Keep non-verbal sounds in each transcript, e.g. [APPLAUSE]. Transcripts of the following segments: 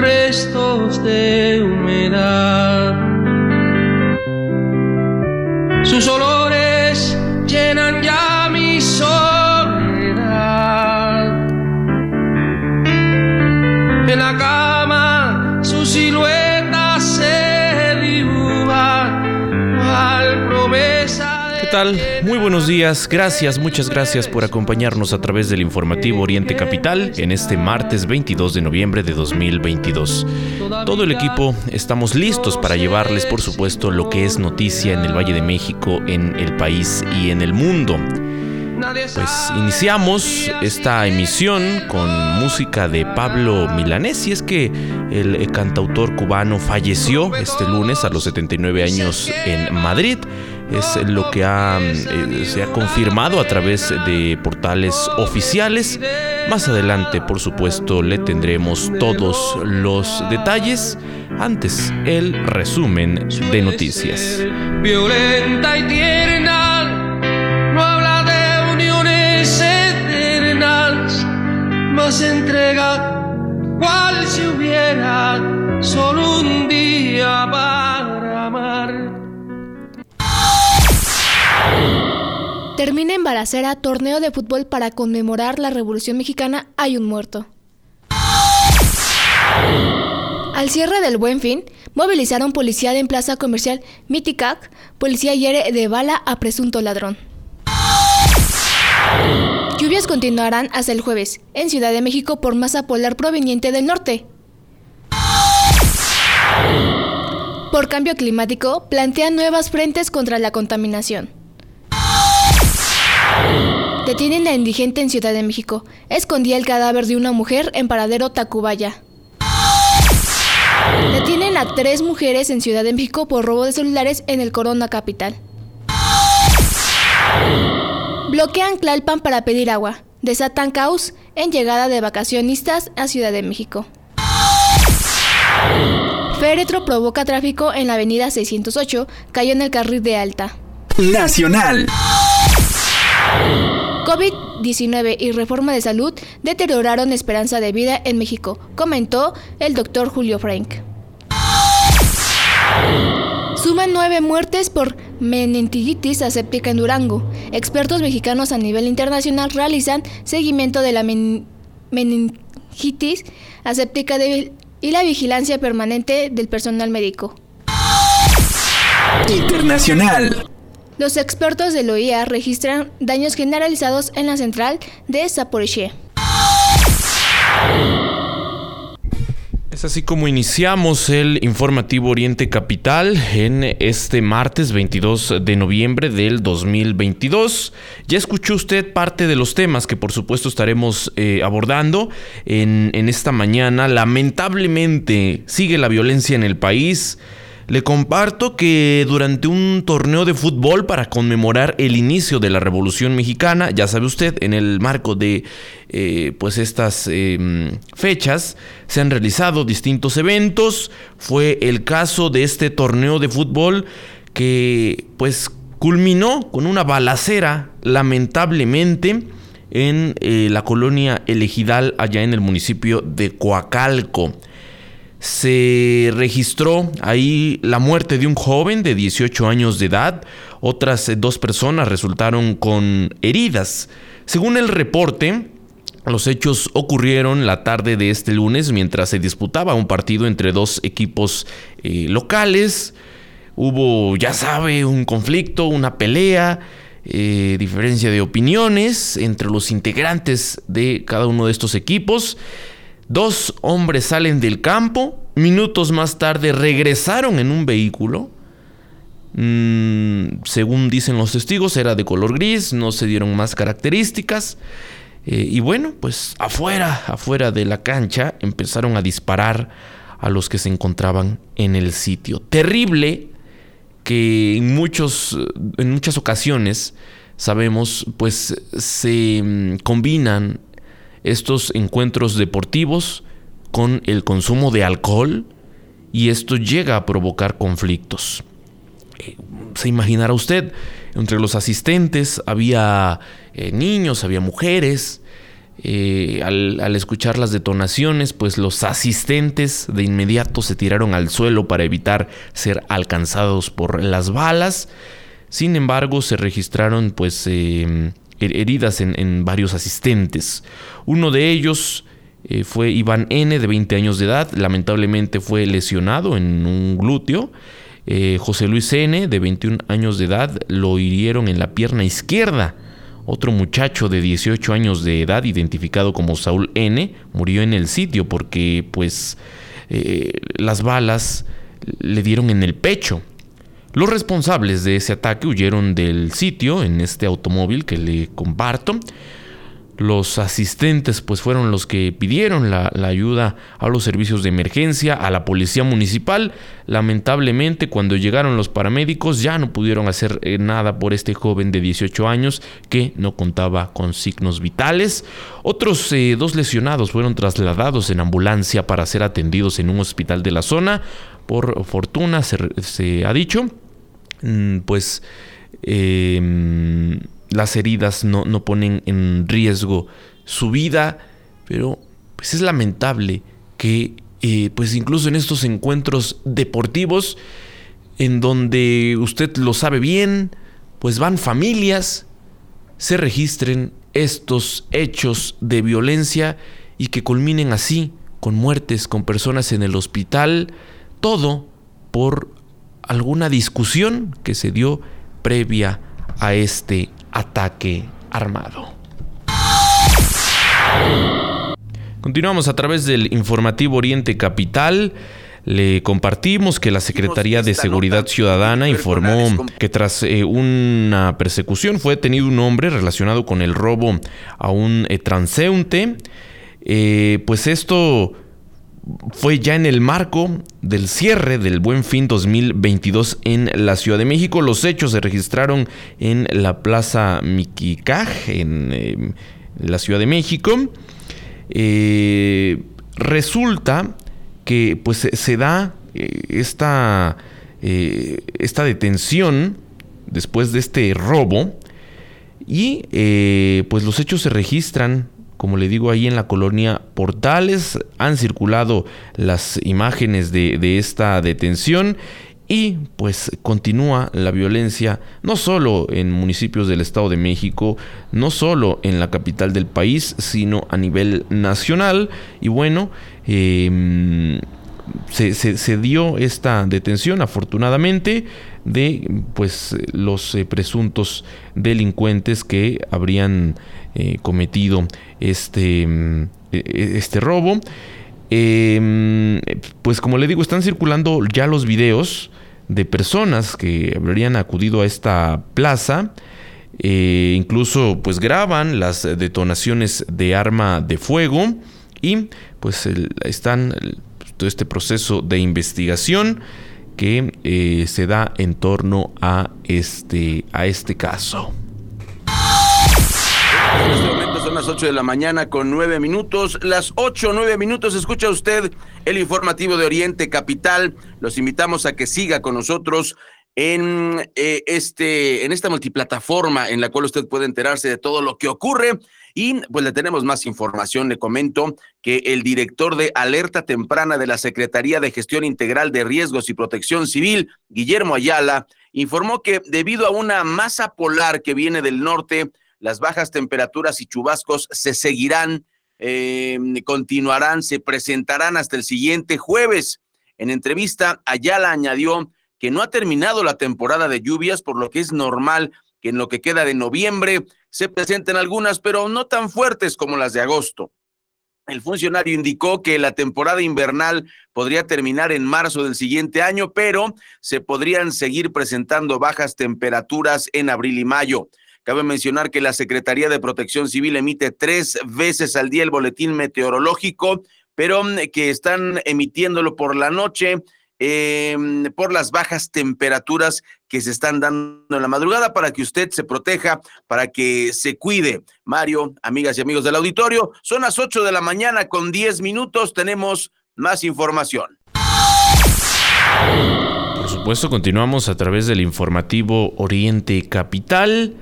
restos de humedad. Sus olores llenan ya mi soledad. En la cama su silueta se dibuja al promesa. ¿Qué tal? Buenos días, gracias, muchas gracias por acompañarnos a través del informativo Oriente Capital en este martes 22 de noviembre de 2022. Todo el equipo estamos listos para llevarles, por supuesto, lo que es noticia en el Valle de México, en el país y en el mundo. Pues iniciamos esta emisión con música de Pablo Milanés y es que el cantautor cubano falleció este lunes a los 79 años en Madrid. Es lo que eh, se ha confirmado a través de portales oficiales. Más adelante, por supuesto, le tendremos todos los detalles. Antes, el resumen de noticias. Violenta y tierna, más entrega cual si hubiera solo un día para amar. Termina en Balacera torneo de fútbol para conmemorar la Revolución Mexicana. Hay un muerto. Al cierre del Buen Fin, movilizaron policía en plaza comercial Miticac. Policía hiere de bala a presunto ladrón. Lluvias continuarán hasta el jueves en Ciudad de México por masa polar proveniente del norte. Por cambio climático, plantean nuevas frentes contra la contaminación. Detienen a indigente en Ciudad de México. Escondía el cadáver de una mujer en paradero Tacubaya. Detienen a tres mujeres en Ciudad de México por robo de celulares en el Corona Capital. Bloquean Tlalpan para pedir agua. Desatan caos en llegada de vacacionistas a Ciudad de México. Féretro provoca tráfico en la avenida 608, cayó en el carril de alta. Nacional. COVID-19 y reforma de salud deterioraron esperanza de vida en México, comentó el doctor Julio Frank. Suman nueve muertes por meningitis aséptica en Durango. Expertos mexicanos a nivel internacional realizan seguimiento de la men meningitis aséptica de y la vigilancia permanente del personal médico. Internacional. Los expertos del OIA registran daños generalizados en la central de Zaporizhia. Es así como iniciamos el informativo Oriente Capital en este martes 22 de noviembre del 2022. Ya escuchó usted parte de los temas que por supuesto estaremos eh, abordando en, en esta mañana. Lamentablemente sigue la violencia en el país. Le comparto que durante un torneo de fútbol para conmemorar el inicio de la Revolución Mexicana, ya sabe usted, en el marco de eh, pues estas eh, fechas se han realizado distintos eventos. Fue el caso de este torneo de fútbol que pues culminó con una balacera, lamentablemente, en eh, la colonia Elegidal, allá en el municipio de Coacalco se registró ahí la muerte de un joven de 18 años de edad. Otras dos personas resultaron con heridas. Según el reporte, los hechos ocurrieron la tarde de este lunes mientras se disputaba un partido entre dos equipos eh, locales. Hubo, ya sabe, un conflicto, una pelea, eh, diferencia de opiniones entre los integrantes de cada uno de estos equipos. Dos hombres salen del campo, minutos más tarde regresaron en un vehículo. Mm, según dicen los testigos, era de color gris, no se dieron más características. Eh, y bueno, pues afuera, afuera de la cancha empezaron a disparar a los que se encontraban en el sitio. Terrible que en, muchos, en muchas ocasiones sabemos, pues se mm, combinan estos encuentros deportivos con el consumo de alcohol y esto llega a provocar conflictos. Eh, se imaginará usted, entre los asistentes había eh, niños, había mujeres. Eh, al, escuchar las detonaciones, pues los asistentes de inmediato se tiraron al suelo para evitar ser alcanzados por las balas. Sin embargo, se registraron pues heridas en, varios asistentes. Uno de ellos fue Iván N, de 20 años de edad. Lamentablemente fue lesionado en un glúteo. Eh, José Luis N., de 21 años de edad, lo hirieron en la pierna izquierda. Otro muchacho de 18 años de edad, identificado como Saúl N., murió en el sitio porque, pues, eh, las balas le dieron en el pecho. Los responsables de ese ataque huyeron del sitio en este automóvil que le comparto. Los asistentes pues fueron los que pidieron la, ayuda a los servicios de emergencia, a la policía municipal. Lamentablemente cuando llegaron los paramédicos ya no pudieron hacer eh, nada por este joven de 18 años que no contaba con signos vitales. Otros eh, dos lesionados fueron trasladados en ambulancia para ser atendidos en un hospital de la zona. Por fortuna se, ha dicho, pues... Em, las heridas no, no ponen en riesgo su vida, pero pues es lamentable que eh, pues incluso en estos encuentros deportivos en donde usted lo sabe bien, pues van familias, se registren estos hechos de violencia y que culminen así, con muertes, con personas en el hospital, todo por alguna discusión que se dio previa a este ataque armado. Continuamos a través del informativo Oriente Capital. Le compartimos que la Secretaría de Seguridad Ciudadana informó que tras eh, una persecución fue detenido un hombre relacionado con el robo a un eh, transeúnte. Eh, pues esto fue ya en el marco del cierre del Buen Fin 2022 en la Ciudad de México. Los hechos se registraron en la Plaza Miquicaj, en em, la Ciudad de México. Eh, resulta que pues se da eh, esta, eh, esta detención después de este robo y pues los hechos se registran como le digo, ahí en la colonia Portales han circulado las imágenes de, esta detención y pues continúa la violencia no solo en municipios del Estado de México, no solo en la capital del país, sino a nivel nacional. Y bueno, em, se, dio esta detención afortunadamente de pues los eh, presuntos delincuentes que habrían eh, cometido este, mm, e, e, este robo. Em, pues como le digo, están circulando ya los videos de personas que habrían acudido a esta plaza. Eh, incluso pues graban las detonaciones de arma de fuego y pues están todo este proceso de investigación que eh, se da en torno a este, a este caso. En este momento son las 8 de la mañana con 9 minutos. Las 8, 9 minutos. Escucha usted el informativo de Oriente Capital. Los invitamos a que siga con nosotros en, eh, este, en esta multiplataforma en la cual usted puede enterarse de todo lo que ocurre. Y pues le tenemos más información. Le comento que el director de alerta temprana de la Secretaría de Gestión Integral de Riesgos y Protección Civil, Guillermo Ayala, informó que debido a una masa polar que viene del norte, las bajas temperaturas y chubascos se seguirán, em, continuarán, se presentarán hasta el siguiente jueves. En entrevista, Ayala añadió que no ha terminado la temporada de lluvias, por lo que es normal que en lo que queda de noviembre se presenten algunas, pero no tan fuertes como las de agosto. El funcionario indicó que la temporada invernal podría terminar en marzo del siguiente año, pero se podrían seguir presentando bajas temperaturas en abril y mayo. Cabe mencionar que la Secretaría de Protección Civil emite tres veces al día el boletín meteorológico, pero mm, que están emitiéndolo por la noche. Em, por las bajas temperaturas que se están dando en la madrugada para que usted se proteja, para que se cuide. Mario, amigas y amigos del auditorio, son las 8 de la mañana con 10 minutos, tenemos más información. Por supuesto, continuamos a través del informativo Oriente Capital.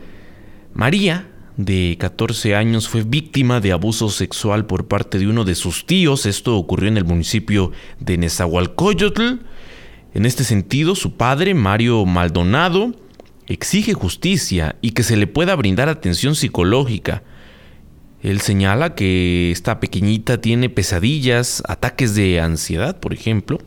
María, de 14 años, fue víctima de abuso sexual por parte de uno de sus tíos. Esto ocurrió en el municipio de Nezahualcóyotl. En este sentido, su padre, Mario Maldonado, exige justicia y que se le pueda brindar atención psicológica. Él señala que esta pequeñita tiene pesadillas, ataques de ansiedad, por ejemplo,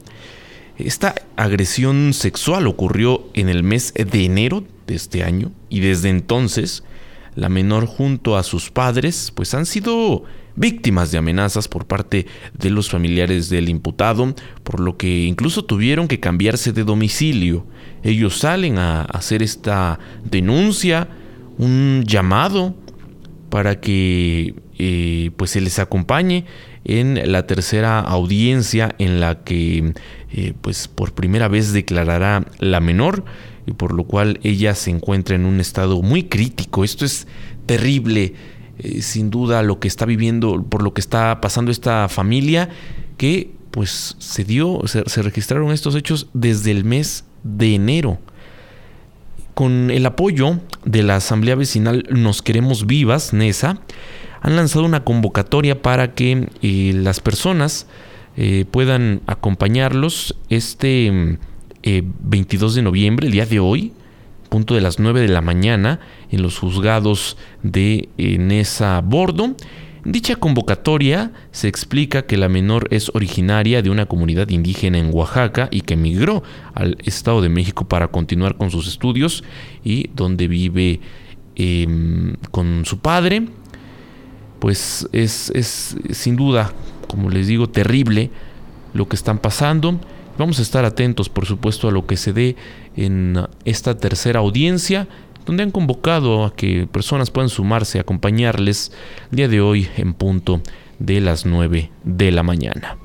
esta agresión sexual ocurrió en el mes de enero de este año y desde entonces la menor junto a sus padres pues han sido víctimas de amenazas por parte de los familiares del imputado, por lo que incluso tuvieron que cambiarse de domicilio. Ellos salen a hacer esta denuncia, un llamado para que eh, pues se les acompañe en la tercera audiencia en la que eh, pues por primera vez declarará la menor y por lo cual ella se encuentra en un estado muy crítico. Esto es terrible, eh, sin duda lo que está viviendo, por lo que está pasando esta familia que pues se dio, se, se registraron estos hechos desde el mes de enero. Con el apoyo de la Asamblea Vecinal Nos Queremos Vivas, NESA, han lanzado una convocatoria para que eh, las personas eh, puedan acompañarlos este 22 eh, de noviembre, el día de hoy, punto de las 9 de la mañana, en los juzgados de Nesa Bordo. dicha convocatoria se explica que la menor es originaria de una comunidad indígena en Oaxaca y que emigró al Estado de México para continuar con sus estudios y donde vive em, con su padre pues es, es sin duda, como les digo, terrible lo que están pasando. Vamos a estar atentos, por supuesto, a lo que se dé en esta tercera audiencia, donde han convocado a que personas puedan sumarse, acompañarles el día de hoy en punto de las 9 de la mañana.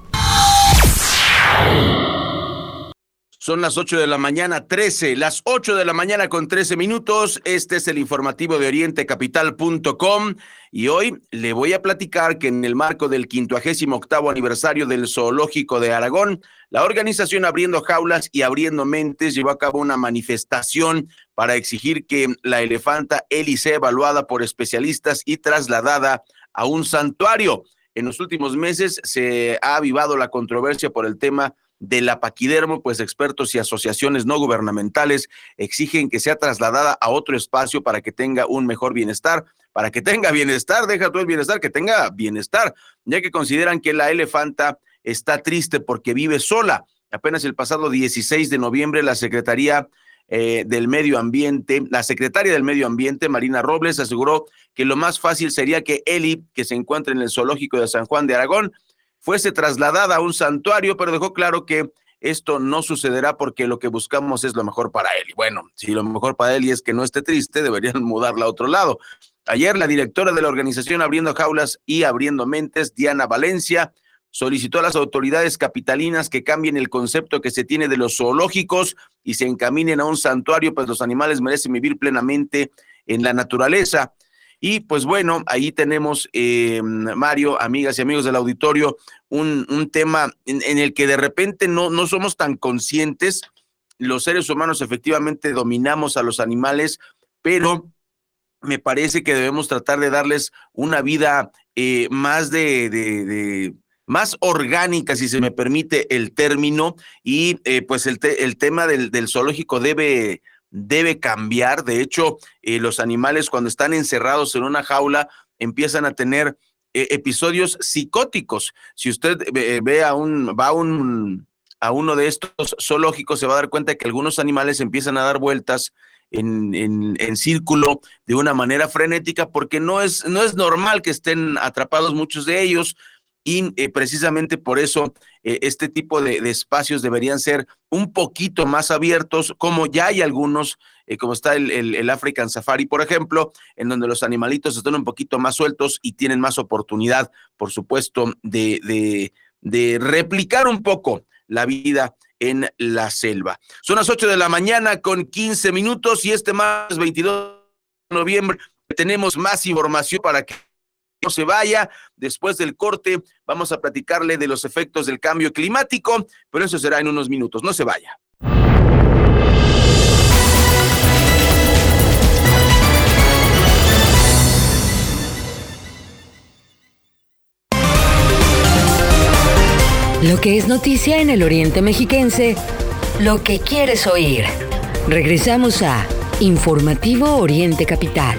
Son las 8 de la mañana, 13, las 8 de la mañana con 13 minutos. Este es el informativo de orientecapital.com y hoy le voy a platicar que en el marco del 58 aniversario del Zoológico de Aragón, la organización Abriendo Jaulas y Abriendo Mentes llevó a cabo una manifestación para exigir que la elefanta Eli sea evaluada por especialistas y trasladada a un santuario. En los últimos meses se ha avivado la controversia por el tema de la paquidermo, pues expertos y asociaciones no gubernamentales exigen que sea trasladada a otro espacio para que tenga un mejor bienestar, para que tenga bienestar, deja todo el bienestar, que tenga bienestar, ya que consideran que la elefanta está triste porque vive sola. Apenas el pasado 16 de noviembre la Secretaría eh, del Medio Ambiente, la secretaria del Medio Ambiente, Marina Robles, aseguró que lo más fácil sería que Eli, que se encuentra en el zoológico de San Juan de Aragón, fuese trasladada a un santuario, pero dejó claro que esto no sucederá porque lo que buscamos es lo mejor para él. Y bueno, si lo mejor para él es que no esté triste, deberían [LAUGHS] mudarla a otro lado. Ayer la directora de la organización Abriendo Jaulas y Abriendo Mentes, Diana Valencia, solicitó a las autoridades capitalinas que cambien el concepto que se tiene de los zoológicos y se encaminen a un santuario, pues los animales merecen vivir plenamente en la naturaleza. Y pues bueno, ahí tenemos, eh, Mario, amigas y amigos del auditorio, un, un tema en, el que de repente no, no somos tan conscientes. Los seres humanos efectivamente dominamos a los animales, pero me parece que debemos tratar de darles una vida eh, más de, de, más orgánica, si se me permite el término, y eh, pues el, el tema del, del zoológico debe debe cambiar. De hecho, eh, los animales cuando están encerrados en una jaula empiezan a tener eh, episodios psicóticos. Si usted ve a un, va a un, a uno de estos zoológicos, se va a dar cuenta que algunos animales empiezan a dar vueltas en, en, en, círculo de una manera frenética porque no es, no es normal que estén atrapados muchos de ellos y eh, precisamente por eso eh, este tipo de, espacios deberían ser un poquito más abiertos, como ya hay algunos, eh, como está el, African Safari, por ejemplo, en donde los animalitos están un poquito más sueltos y tienen más oportunidad, por supuesto, de, de, de replicar un poco la vida en la selva. Son las 8 de la mañana con 15 minutos y este martes 22 de noviembre tenemos más información para que no se vaya. Después del corte vamos a platicarle de los efectos del cambio climático, pero eso será en unos minutos. No se vaya. Lo que es noticia en el Oriente Mexiquense, lo que quieres oír. Regresamos a Informativo Oriente Capital.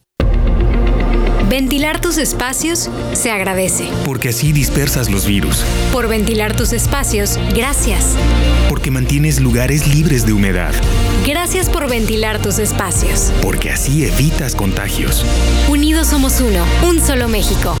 Ventilar tus espacios se agradece. Porque así dispersas los virus. Por ventilar tus espacios, gracias. Porque mantienes lugares libres de humedad. Gracias por ventilar tus espacios. Porque así evitas contagios. Unidos somos uno, un solo México.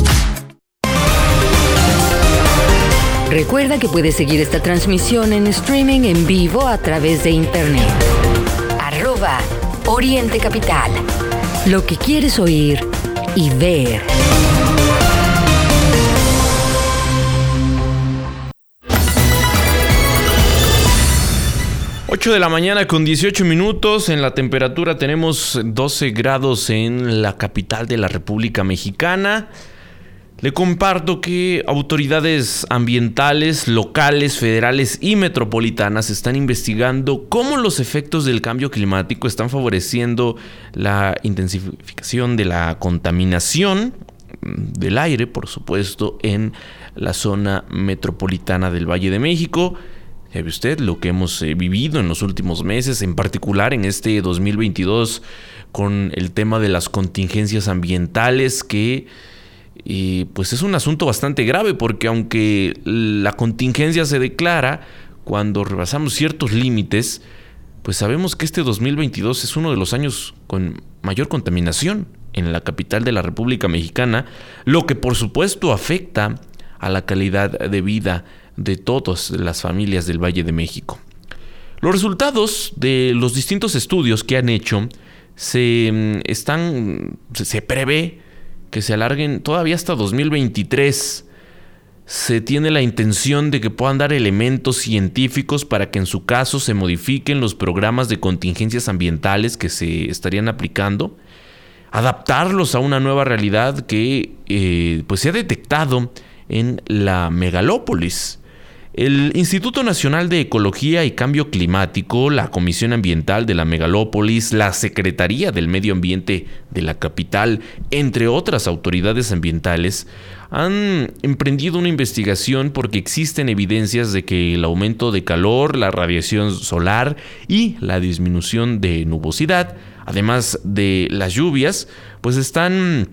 Recuerda que puedes seguir esta transmisión en streaming en vivo a través de internet. Arroba Oriente Capital. Lo que quieres oír y ver. De la mañana con 18 minutos. En la temperatura tenemos 12 grados en la capital de la República Mexicana. Le comparto que autoridades ambientales, locales, federales y metropolitanas están investigando cómo los efectos del cambio climático están favoreciendo la intensificación de la contaminación del aire, por supuesto, en la zona metropolitana del Valle de México. ¿Sabe usted lo que hemos eh, vivido en los últimos meses, en particular en este 2022, con el tema de las contingencias ambientales que y pues es un asunto bastante grave porque aunque la contingencia se declara cuando rebasamos ciertos límites, pues sabemos que este 2022 es uno de los años con mayor contaminación en la capital de la República Mexicana, lo que por supuesto afecta a la calidad de vida de todas las familias del Valle de México. Los resultados de los distintos estudios que han hecho se mm, están se prevé que se alarguen todavía hasta 2023. Se tiene la intención de que puedan dar elementos científicos para que en su caso se modifiquen los programas de contingencias ambientales que se estarían aplicando, adaptarlos a una nueva realidad que eh, pues se ha detectado en la megalópolis. El Instituto Nacional de Ecología y Cambio Climático, la Comisión Ambiental de la Megalópolis, la Secretaría del Medio Ambiente de la capital, entre otras autoridades ambientales, han emprendido una investigación porque existen evidencias de que el aumento de calor, la radiación solar y la disminución de nubosidad, además de las lluvias, pues están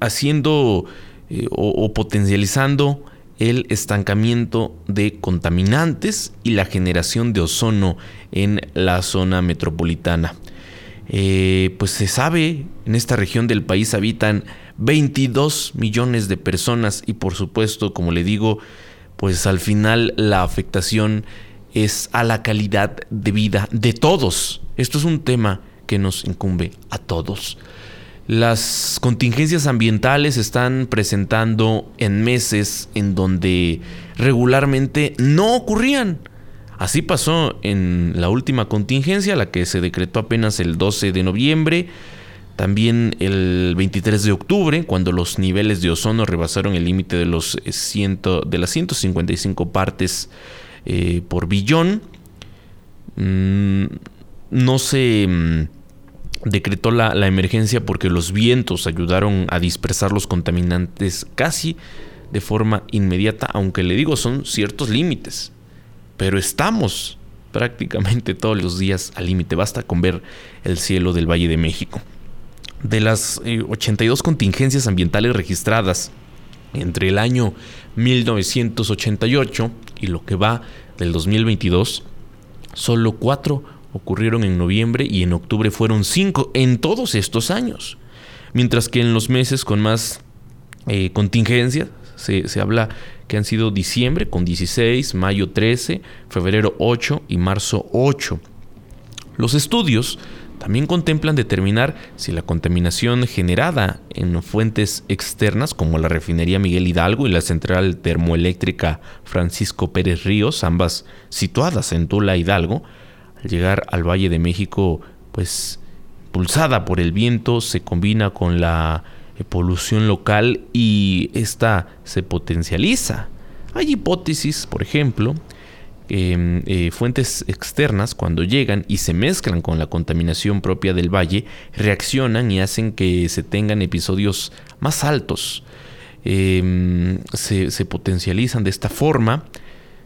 haciendo eh, o potencializando el estancamiento de contaminantes y la generación de ozono en la zona metropolitana. Eh, pues se sabe, en esta región del país habitan 22 millones de personas y por supuesto, como le digo, pues al final la afectación es a la calidad de vida de todos. Esto es un tema que nos incumbe a todos. Las contingencias ambientales están presentando en meses en donde regularmente no ocurrían. Así pasó en la última contingencia, la que se decretó apenas el 12 de noviembre, también el 23 de octubre, cuando los niveles de ozono rebasaron el límite de, los de las 155 partes eh, por billón. Mm, no se mm, decretó la, emergencia porque los vientos ayudaron a dispersar los contaminantes casi de forma inmediata, aunque le digo son ciertos límites. Pero estamos prácticamente todos los días al límite, basta con ver el cielo del Valle de México. De las 82 eh, contingencias ambientales registradas entre el año 1988 y lo que va del 2022, solo cuatro ocurrieron en noviembre y en octubre fueron cinco en todos estos años. Mientras que en los meses con más eh, contingencias se, se habla que han sido diciembre con 16, mayo 13, febrero 8 y marzo 8. Los estudios también contemplan determinar si la contaminación generada en fuentes externas como la refinería Miguel Hidalgo y la central termoeléctrica Francisco Pérez Ríos, ambas situadas en Tula Hidalgo, al llegar al Valle de México, pues pulsada por el viento, se combina con la polución local y esta se potencializa. Hay hipótesis, por ejemplo, Em, eh, fuentes externas, cuando llegan y se mezclan con la contaminación propia del valle, reaccionan y hacen que se tengan episodios más altos. Em, se potencializan de esta forma.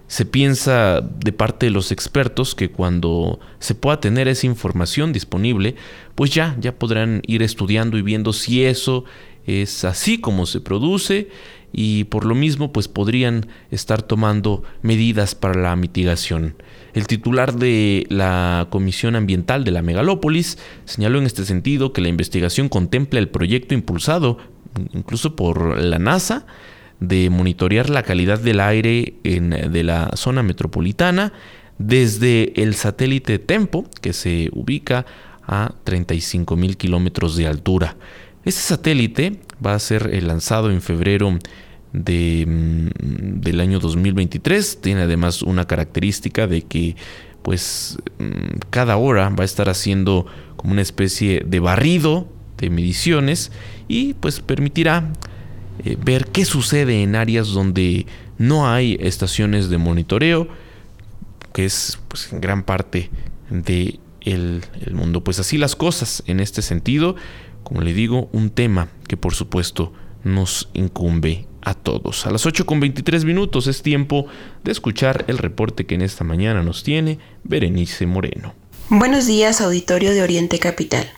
Se piensa de parte de los expertos que cuando se pueda tener esa información disponible, pues ya, ya podrán ir estudiando y viendo si eso es así como se produce y por lo mismo pues podrían estar tomando medidas para la mitigación. El titular de la Comisión Ambiental de la Megalópolis señaló en este sentido que la investigación contempla el proyecto impulsado incluso por la NASA de monitorear la calidad del aire en, de la zona metropolitana desde el satélite Tempo que se ubica a 35 mil kilómetros de altura. Este satélite va a ser eh, lanzado en febrero de, mm, del año 2023. Tiene además una característica de que pues mm, cada hora va a estar haciendo como una especie de barrido de mediciones y pues permitirá eh, ver qué sucede en áreas donde no hay estaciones de monitoreo, que es pues, en gran parte de el, el mundo. Pues así las cosas en este sentido, como le digo, un tema que por supuesto nos incumbe a todos. A las 8 con 23 minutos es tiempo de escuchar el reporte que en esta mañana nos tiene Berenice Moreno. Buenos días, auditorio de Oriente Capital.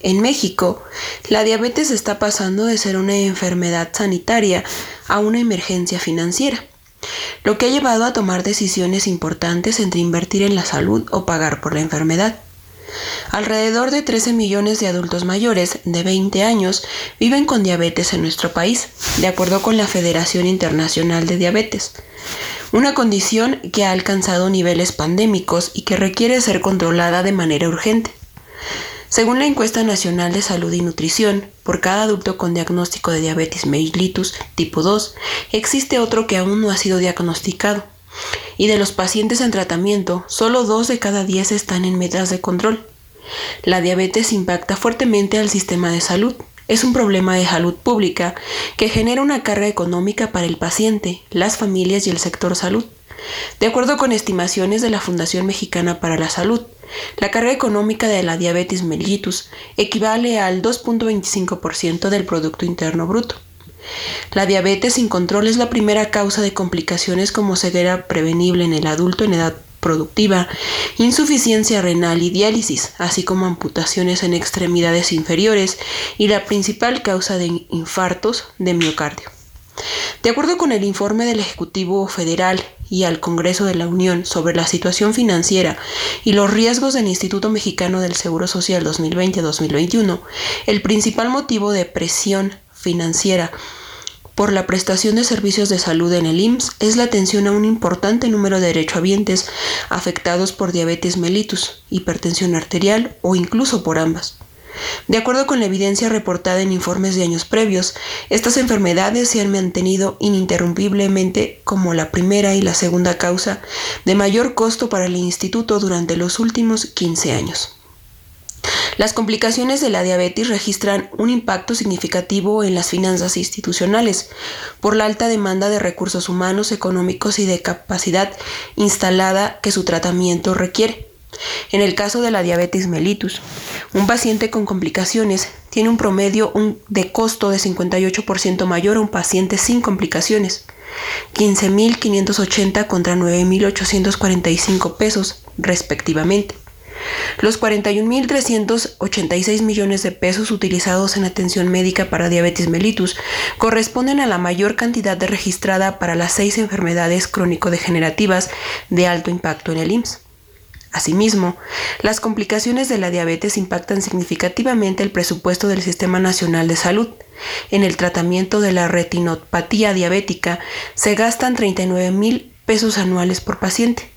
En México, la diabetes está pasando de ser una enfermedad sanitaria a una emergencia financiera, lo que ha llevado a tomar decisiones importantes entre invertir en la salud o pagar por la enfermedad. Alrededor de 13 millones de adultos mayores de 20 años viven con diabetes en nuestro país, de acuerdo con la Federación Internacional de Diabetes, una condición que ha alcanzado niveles pandémicos y que requiere ser controlada de manera urgente. Según la encuesta nacional de salud y nutrición, por cada adulto con diagnóstico de diabetes mellitus tipo 2, existe otro que aún no ha sido diagnosticado y de los pacientes en tratamiento, solo dos de cada diez están en metas de control. La diabetes impacta fuertemente al sistema de salud. Es un problema de salud pública que genera una carga económica para el paciente, las familias y el sector salud. De acuerdo con estimaciones de la Fundación Mexicana para la Salud, la carga económica de la diabetes mellitus equivale al 2.25% del Producto Interno Bruto. La diabetes sin control es la primera causa de complicaciones como ceguera prevenible en el adulto en edad productiva, insuficiencia renal y diálisis, así como amputaciones en extremidades inferiores y la principal causa de infartos de miocardio. De acuerdo con el informe del Ejecutivo Federal y al Congreso de la Unión sobre la situación financiera y los riesgos del Instituto Mexicano del Seguro Social 2020-2021, el principal motivo de presión financiera por la prestación de servicios de salud en el IMSS es la atención a un importante número de derechohabientes afectados por diabetes mellitus, hipertensión arterial o incluso por ambas. De acuerdo con la evidencia reportada en informes de años previos, estas enfermedades se han mantenido ininterrumpiblemente como la primera y la segunda causa de mayor costo para el instituto durante los últimos 15 años. Las complicaciones de la diabetes registran un impacto significativo en las finanzas institucionales por la alta demanda de recursos humanos, económicos y de capacidad instalada que su tratamiento requiere. En el caso de la diabetes mellitus, un paciente con complicaciones tiene un promedio de costo de 58% mayor a un paciente sin complicaciones, 15.580 contra 9.845 pesos respectivamente. Los 41.386 millones de pesos utilizados en atención médica para diabetes mellitus corresponden a la mayor cantidad registrada para las seis enfermedades crónico-degenerativas de alto impacto en el IMSS. Asimismo, las complicaciones de la diabetes impactan significativamente el presupuesto del Sistema Nacional de Salud. En el tratamiento de la retinopatía diabética se gastan 39 mil pesos anuales por paciente.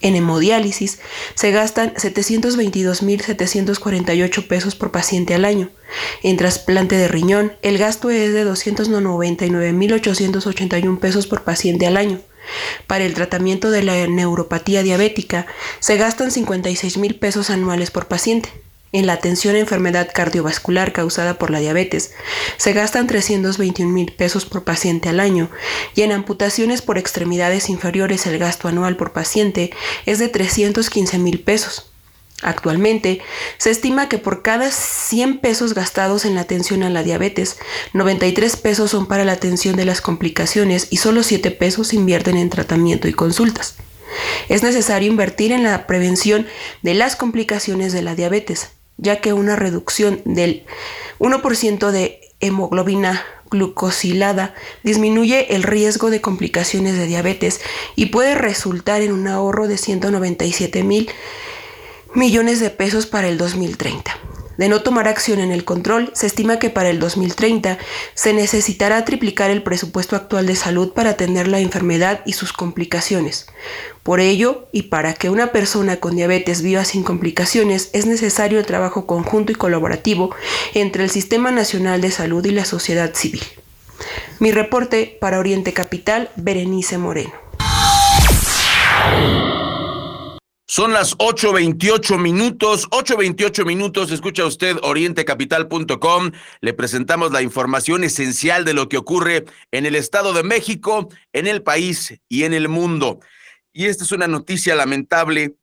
En hemodiálisis se gastan 722.748 pesos por paciente al año. En trasplante de riñón, el gasto es de 299.881 pesos por paciente al año. Para el tratamiento de la neuropatía diabética, se gastan 56.000 pesos anuales por paciente. En la atención a enfermedad cardiovascular causada por la diabetes se gastan 321 mil pesos por paciente al año y en amputaciones por extremidades inferiores el gasto anual por paciente es de 315 mil pesos. Actualmente, se estima que por cada 100 pesos gastados en la atención a la diabetes, 93 pesos son para la atención de las complicaciones y solo 7 pesos se invierten en tratamiento y consultas. Es necesario invertir en la prevención de las complicaciones de la diabetes, ya que una reducción del 1% de hemoglobina glucosilada disminuye el riesgo de complicaciones de diabetes y puede resultar en un ahorro de 197 mil millones de pesos para el 2030 de no tomar acción en el control, se estima que para el 2030 se necesitará triplicar el presupuesto actual de salud para atender la enfermedad y sus complicaciones. Por ello, y para que una persona con diabetes viva sin complicaciones, es necesario el trabajo conjunto y colaborativo entre el Sistema Nacional de Salud y la sociedad civil. Mi reporte para Oriente Capital, Berenice Moreno. Son las 8.28 minutos, 8.28 minutos, escucha usted orientecapital.com, le presentamos la información esencial de lo que ocurre en el Estado de México, en el país y en el mundo. Y esta es una noticia lamentable.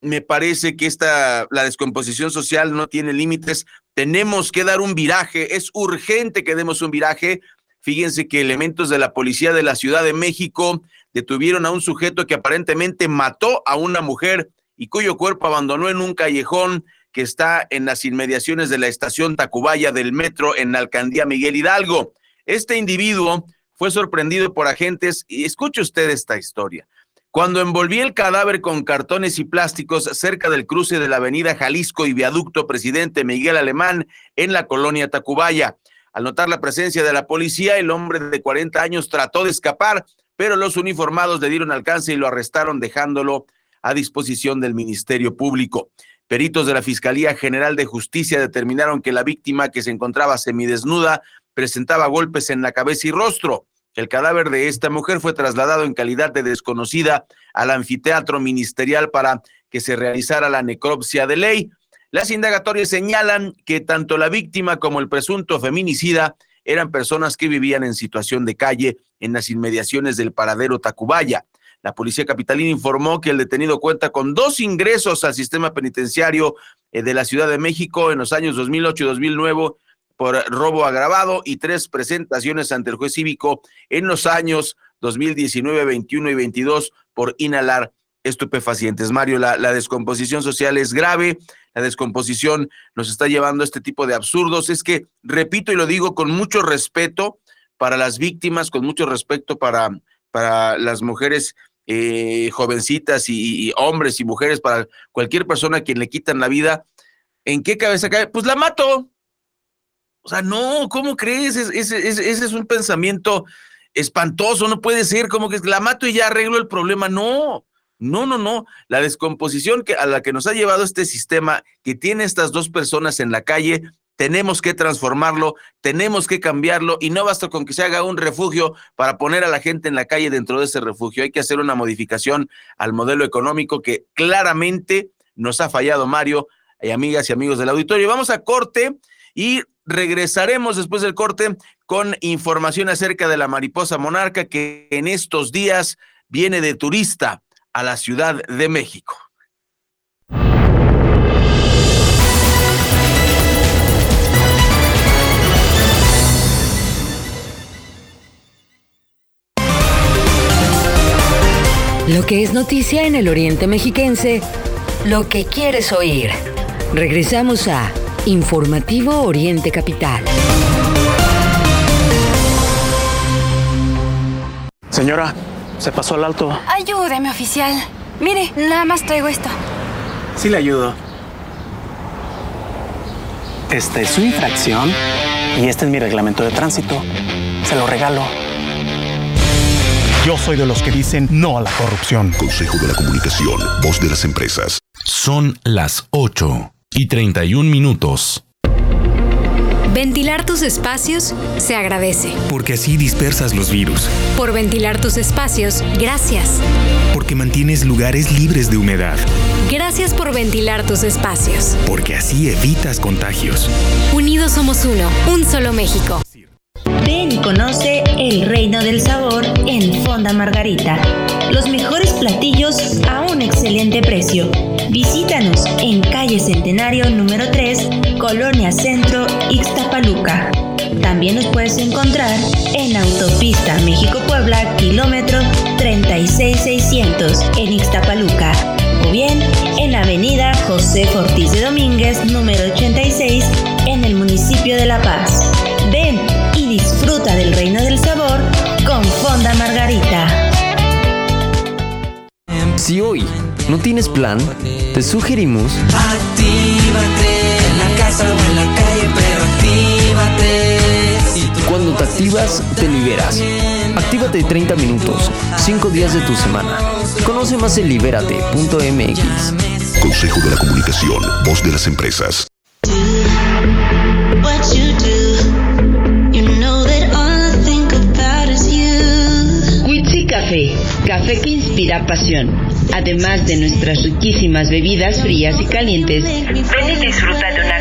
Me parece que esta, la descomposición social no tiene límites. Tenemos que dar un viraje, es urgente que demos un viraje. Fíjense que elementos de la policía de la Ciudad de México detuvieron a un sujeto que aparentemente mató a una mujer y cuyo cuerpo abandonó en un callejón que está en las inmediaciones de la estación Tacubaya del metro en la alcaldía Miguel Hidalgo. Este individuo fue sorprendido por agentes y escuche usted esta historia. Cuando envolvía el cadáver con cartones y plásticos cerca del cruce de la avenida Jalisco y viaducto Presidente Miguel Alemán en la colonia Tacubaya. Al notar la presencia de la policía, el hombre de 40 años trató de escapar, pero los uniformados le dieron alcance y lo arrestaron dejándolo a disposición del Ministerio Público. Peritos de la Fiscalía General de Justicia determinaron que la víctima, que se encontraba semidesnuda, presentaba golpes en la cabeza y rostro. El cadáver de esta mujer fue trasladado en calidad de desconocida al anfiteatro ministerial para que se realizara la necropsia de ley. Las indagatorias señalan que tanto la víctima como el presunto feminicida eran personas que vivían en situación de calle en las inmediaciones del paradero Tacubaya. La policía capitalina informó que el detenido cuenta con dos ingresos al sistema penitenciario eh, de la Ciudad de México en los años 2008 y 2009 por robo agravado y tres presentaciones ante el juez cívico en los años 2019, 21 y 22 por inhalar estupefacientes. Mario, la, descomposición social es grave, la descomposición nos está llevando a este tipo de absurdos. Es que, repito y lo digo con mucho respeto para las víctimas, con mucho respeto para, para las mujeres eh, jovencitas y, hombres y mujeres, para cualquier persona a quien le quitan la vida, ¿en qué cabeza cae? Pues la mato. O sea, no, ¿cómo crees? Ese, es un pensamiento espantoso, no puede ser como que la mato y ya arreglo el problema. No, no, no, no. La descomposición que, a la que nos ha llevado este sistema que tiene estas dos personas en la calle, tenemos que transformarlo, tenemos que cambiarlo y no basta con que se haga un refugio para poner a la gente en la calle dentro de ese refugio. Hay que hacer una modificación al modelo económico que claramente nos ha fallado Mario y amigas y amigos del auditorio. Vamos a corte y regresaremos después del corte con información acerca de la mariposa monarca que en estos días viene de turista a la Ciudad de México. Lo que es noticia en el Oriente Mexiquense, lo que quieres oír. Regresamos a Informativo Oriente Capital. Señora, se pasó al alto. Ayúdeme, oficial. Mire, nada más traigo esto. Sí le ayudo. Esta es su infracción y este es mi reglamento de tránsito. Se lo regalo. Yo soy de los que dicen no a la corrupción. Consejo de la Comunicación, voz de las empresas. Son las 8 y 31 minutos. Ventilar tus espacios se agradece. Porque así dispersas los virus. Por ventilar tus espacios, gracias. Porque mantienes lugares libres de humedad. Gracias por ventilar tus espacios. Porque así evitas contagios. Unidos somos uno, un solo México. Ven y conoce el reino del sabor en Fonda Margarita. Los mejores platillos a un excelente precio. Visítanos en calle Centenario número 3, Colonia Centro, Ixtapaluca. También nos puedes encontrar en Autopista México-Puebla, kilómetro 36600 en Ixtapaluca. O bien en Avenida José Ortiz de Domínguez, número 86, en el municipio de La Paz. Ven disfruta del reino del sabor con Fonda Margarita. Si hoy no tienes plan, te sugerimos Actívate casa o en la calle, pero actívate. Cuando te activas, te liberas. Actívate 30 minutos, 5 días de tu semana. Conoce más en libérate.mx. Consejo de la Comunicación, voz de las empresas. Café, café que inspira pasión. Además de nuestras riquísimas bebidas frías y calientes, ven y disfruta de una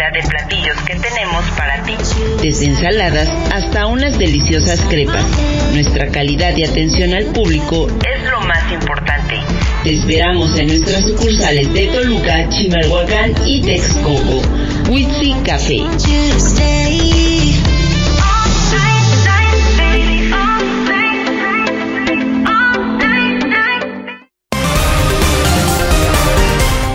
variedad de platillos que tenemos para ti. Desde ensaladas hasta unas deliciosas crepas. Nuestra calidad y atención al público es lo más importante. Te esperamos en nuestras sucursales de Toluca, Chimalhuacán y Texcoco. Witsi Café.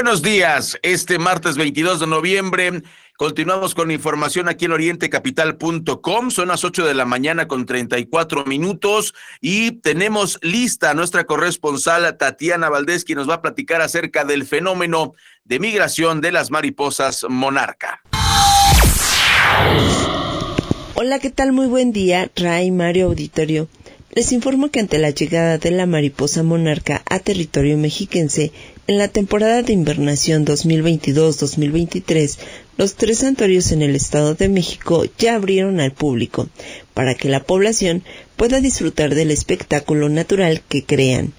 Buenos días, este martes 22 de noviembre Continuamos con información aquí en orientecapital.com. Son las 8 de la mañana con 34 minutos y tenemos lista a nuestra corresponsal Tatiana Valdés, quien nos va a platicar acerca del fenómeno de migración de las mariposas monarca. Hola, ¿qué tal? Muy buen día, Ray Mario Auditorio. Les informo que ante la llegada de la mariposa monarca a territorio mexiquense, en la temporada de invernación 2022-2023, los tres santuarios en el Estado de México ya abrieron al público para que la población pueda disfrutar del espectáculo natural que crean.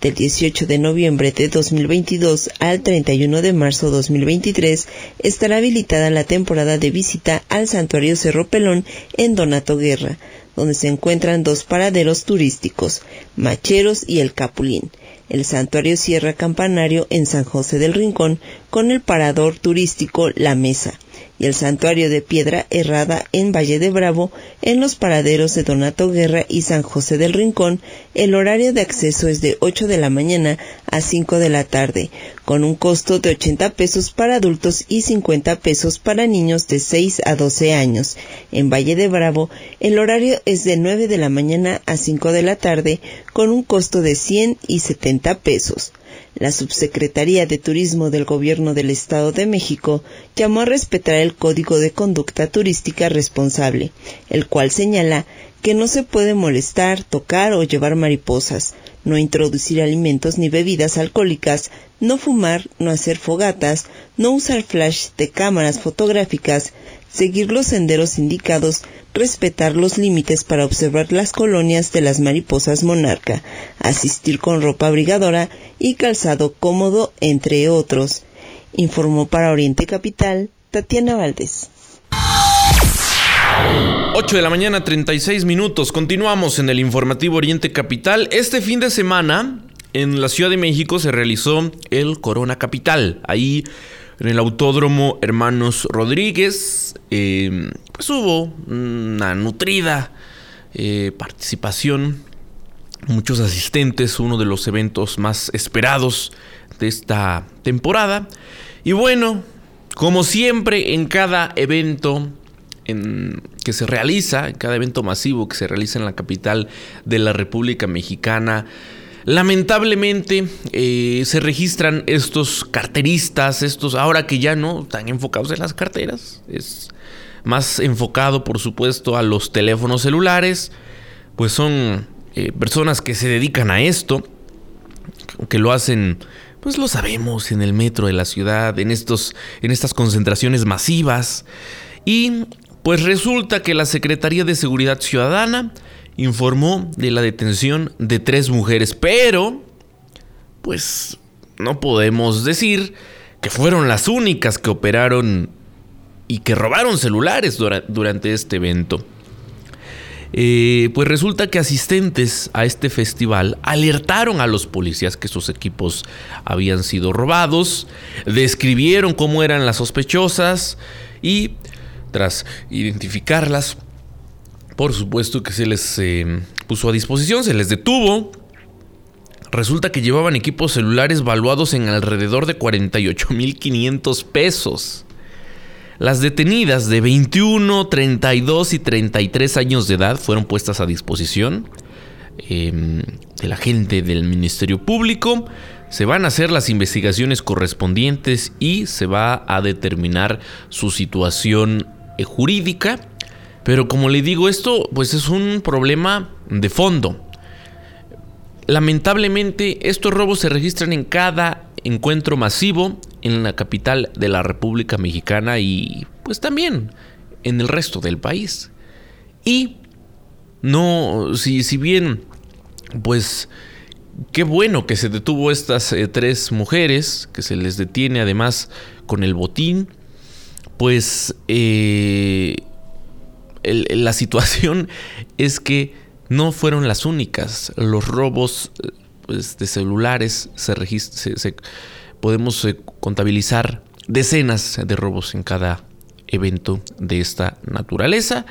Del 18 de noviembre de 2022 al 31 de marzo 2023 estará habilitada la temporada de visita al santuario Cerro Pelón en Donato Guerra, donde se encuentran dos paraderos turísticos, Macheros y El Capulín, el santuario Sierra Campanario en San José del Rincón con el parador turístico La Mesa y el santuario de Piedra Errada en Valle de Bravo en los paraderos de Donato Guerra y San José del Rincón. El horario de acceso es de 8 de la mañana a 5 de la tarde, con un costo de 80 pesos para adultos y 50 pesos para niños de 6 a 12 años. En Valle de Bravo, el horario es de 9 de la mañana a 5 de la tarde, con un costo de 100 y 70 pesos. La Subsecretaría de Turismo del Gobierno del Estado de México llamó a respetar el Código de Conducta Turística Responsable, el cual señala que no se puede molestar, tocar o llevar mariposas, no introducir alimentos ni bebidas alcohólicas, no fumar, no hacer fogatas, no usar flash de cámaras fotográficas, seguir los senderos indicados, respetar los límites para observar las colonias de las mariposas monarca, asistir con ropa abrigadora y calzado cómodo, entre otros. Informó para Oriente Capital Tatiana Valdés. 8 de la mañana, 36 minutos. Continuamos en el informativo Oriente Capital. Este fin de semana, en la Ciudad de México, se realizó el Corona Capital. Ahí en el Autódromo Hermanos Rodríguez, eh, pues hubo una nutrida eh, participación, muchos asistentes, uno de los eventos más esperados de esta temporada. Y bueno, como siempre en cada evento en, que se realiza, en cada evento masivo que se realiza en la capital de la República Mexicana, Lamentablemente eh, se registran estos carteristas, estos ahora que ya no están enfocados en las carteras, es más enfocado por supuesto a los teléfonos celulares, pues son eh, personas que se dedican a esto, que lo hacen, pues lo sabemos, en el metro de la ciudad, en, estos, en estas concentraciones masivas, y pues resulta que la Secretaría de Seguridad Ciudadana informó de la detención de tres mujeres, pero pues no podemos decir que fueron las únicas que operaron y que robaron celulares durante este evento. Eh, pues resulta que asistentes a este festival alertaron a los policías que sus equipos habían sido robados, describieron cómo eran las sospechosas y tras identificarlas por supuesto que se les eh, puso a disposición, se les detuvo. Resulta que llevaban equipos celulares valuados en alrededor de 48.500 pesos. Las detenidas de 21, 32 y 33 años de edad fueron puestas a disposición em, de la gente del Ministerio Público. Se van a hacer las investigaciones correspondientes y se va a determinar su situación eh, jurídica. Pero como le digo, esto pues es un problema de fondo. Lamentablemente, estos robos se registran en cada encuentro masivo en la capital de la República Mexicana y pues también en el resto del país. Y no, si, si bien, pues qué bueno que se detuvo estas eh, tres mujeres, que se les detiene además con el botín, pues eh, la situación [LAUGHS] es que no fueron las únicas. Los robos pues, de celulares se, podemos eh, contabilizar decenas de robos en cada evento de esta naturaleza.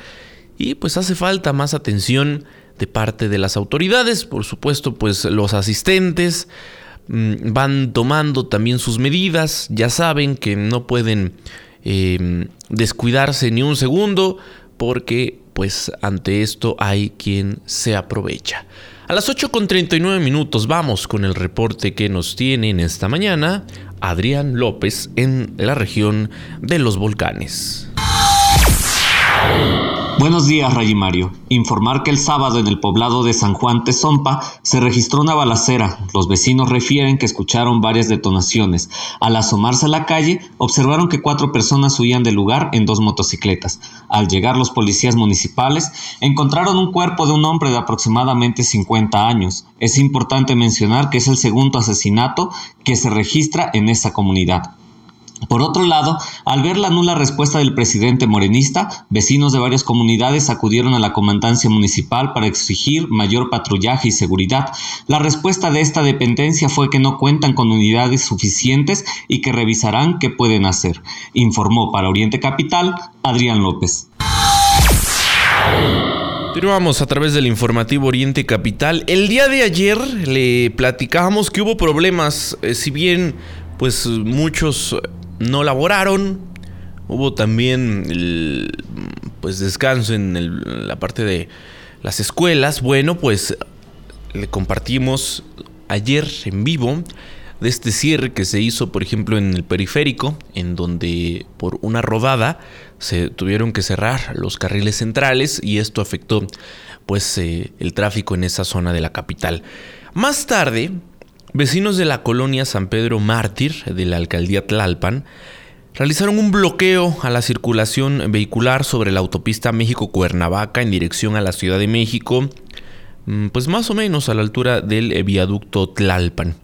Y pues hace falta más atención de parte de las autoridades, por supuesto pues los asistentes mm, van tomando también sus medidas, ya saben que no pueden em, descuidarse ni un segundo porque pues ante esto hay quien se aprovecha. A las 8 con 39 minutos vamos con el reporte que nos tiene en esta mañana Adrián López en la región de los volcanes. Buenos días, Ray Mario. Informar que el sábado en el poblado de San Juan Tezompa se registró una balacera. Los vecinos refieren que escucharon varias detonaciones. Al asomarse a la calle, observaron que cuatro personas huían del lugar en dos motocicletas. Al llegar los policías municipales, encontraron un cuerpo de un hombre de aproximadamente 50 años. Es importante mencionar que es el segundo asesinato que se registra en esa comunidad. Por otro lado, al ver la nula respuesta del presidente morenista, vecinos de varias comunidades acudieron a la comandancia municipal para exigir mayor patrullaje y seguridad. La respuesta de esta dependencia fue que no cuentan con unidades suficientes y que revisarán qué pueden hacer, informó para Oriente Capital Adrián López. Continuamos a través del informativo Oriente Capital. El día de ayer le platicábamos que hubo problemas, eh, si bien pues muchos no laboraron. Hubo también el, pues descanso en la parte de las escuelas. Bueno, pues le compartimos ayer en vivo de este cierre que se hizo, por ejemplo, en el periférico, en donde por una rodada se tuvieron que cerrar los carriles centrales y esto afectó pues eh, el tráfico en esa zona de la capital. Más tarde, Vecinos de la colonia San Pedro Mártir de la alcaldía Tlalpan realizaron un bloqueo a la circulación vehicular sobre la autopista México-Cuernavaca en dirección a la Ciudad de México, mm, pues más o menos a la altura del viaducto Tlalpan.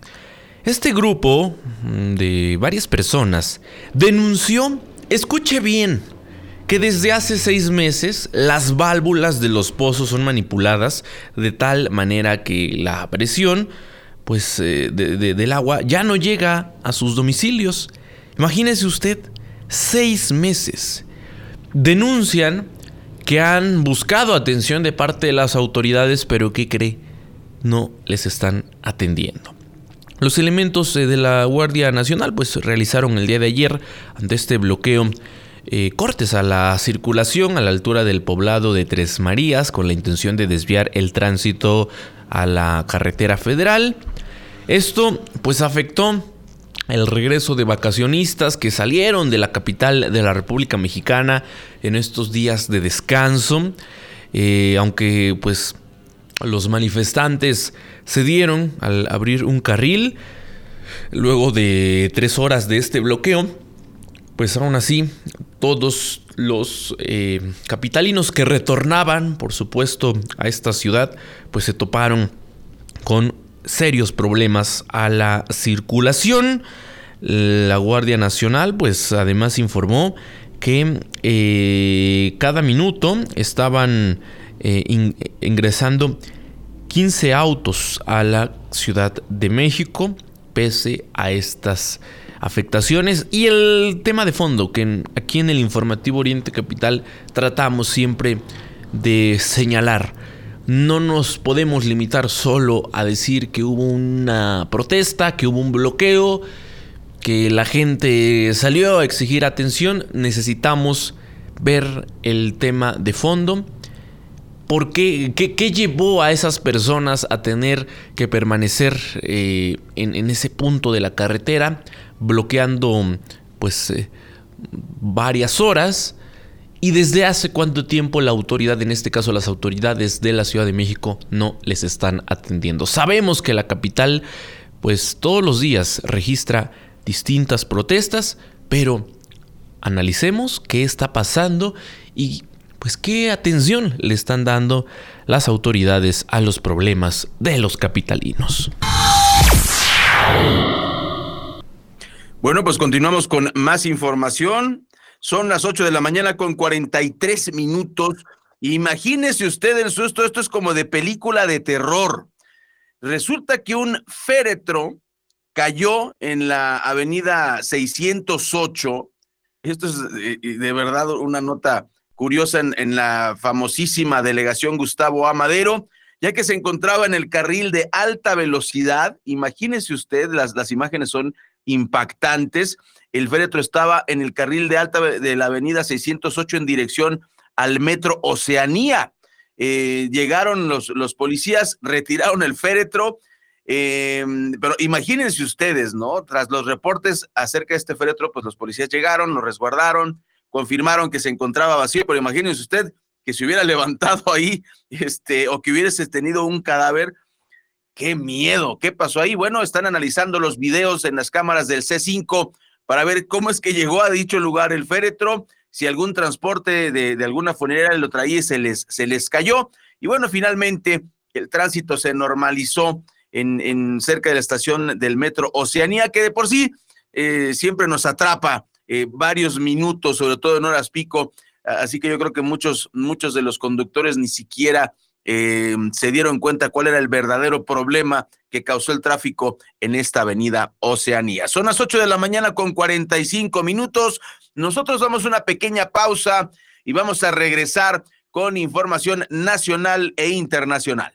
Este grupo mm, de varias personas denunció, escuche bien, que desde hace seis meses las válvulas de los pozos son manipuladas de tal manera que la presión pues, eh, del agua ya no llega a sus domicilios. Imagínese usted, seis meses. Denuncian que han buscado atención de parte de las autoridades, pero ¿qué cree? No les están atendiendo. Los elementos eh, de la Guardia Nacional pues realizaron el día de ayer ante este bloqueo eh, cortes a la circulación a la altura del poblado de Tres Marías con la intención de desviar el tránsito a la carretera federal. Esto pues afectó el regreso de vacacionistas que salieron de la capital de la República Mexicana en estos días de descanso, eh, aunque pues los manifestantes cedieron al abrir un carril luego de tres horas de este bloqueo, pues aún así todos los eh, capitalinos que retornaban, por supuesto, a esta ciudad, pues se toparon con serios problemas a la circulación. La Guardia Nacional, pues además informó que eh, cada minuto estaban eh, ingresando 15 autos a la Ciudad de México, pese a estas afectaciones. Y el tema de fondo, que aquí en el informativo Oriente Capital tratamos siempre de señalar no nos podemos limitar solo a decir que hubo una protesta, que hubo un bloqueo, que la gente salió a exigir atención. Necesitamos ver el tema de fondo. ¿Por qué, qué, llevó a esas personas a tener que permanecer eh, en, ese punto de la carretera, bloqueando pues eh, varias horas? ¿Y desde hace cuánto tiempo la autoridad, en este caso las autoridades de la Ciudad de México, no les están atendiendo? Sabemos que la capital, pues todos los días registra distintas protestas, pero analicemos qué está pasando y pues qué atención le están dando las autoridades a los problemas de los capitalinos. Bueno, pues continuamos con más información. Son las 8 de la mañana con 43 minutos. Imagínese usted el susto, esto es como de película de terror. Resulta que un féretro cayó en la avenida 608. Esto es eh, de, verdad una nota curiosa en, la famosísima delegación Gustavo Amadero, ya que se encontraba en el carril de alta velocidad. Imagínese usted, las, las imágenes son impactantes. El féretro estaba en el carril de alta de la avenida 608 en dirección al metro Oceanía. Eh, llegaron los, los, policías, retiraron el féretro, em, pero imagínense ustedes, ¿no? Tras los reportes acerca de este féretro, pues los policías llegaron, lo resguardaron, confirmaron que se encontraba vacío, pero imagínense usted que se hubiera [LAUGHS] levantado ahí, este, o que hubiese tenido un cadáver, qué miedo, ¿qué pasó ahí? Bueno, están analizando los videos en las cámaras del C5 para ver cómo es que llegó a dicho lugar el féretro, si algún transporte de, alguna funeraria lo traía y se les, se les cayó. Y bueno, finalmente el tránsito se normalizó en, en cerca de la estación del metro Oceanía, que de por sí eh, siempre nos atrapa eh, varios minutos, sobre todo en horas pico. Así que yo creo que muchos, muchos de los conductores ni siquiera eh, se dieron cuenta cuál era el verdadero problema que causó el tráfico en esta avenida Oceanía. Son las 8 de la mañana con 45 minutos. Nosotros damos una pequeña pausa y vamos a regresar con información nacional e internacional.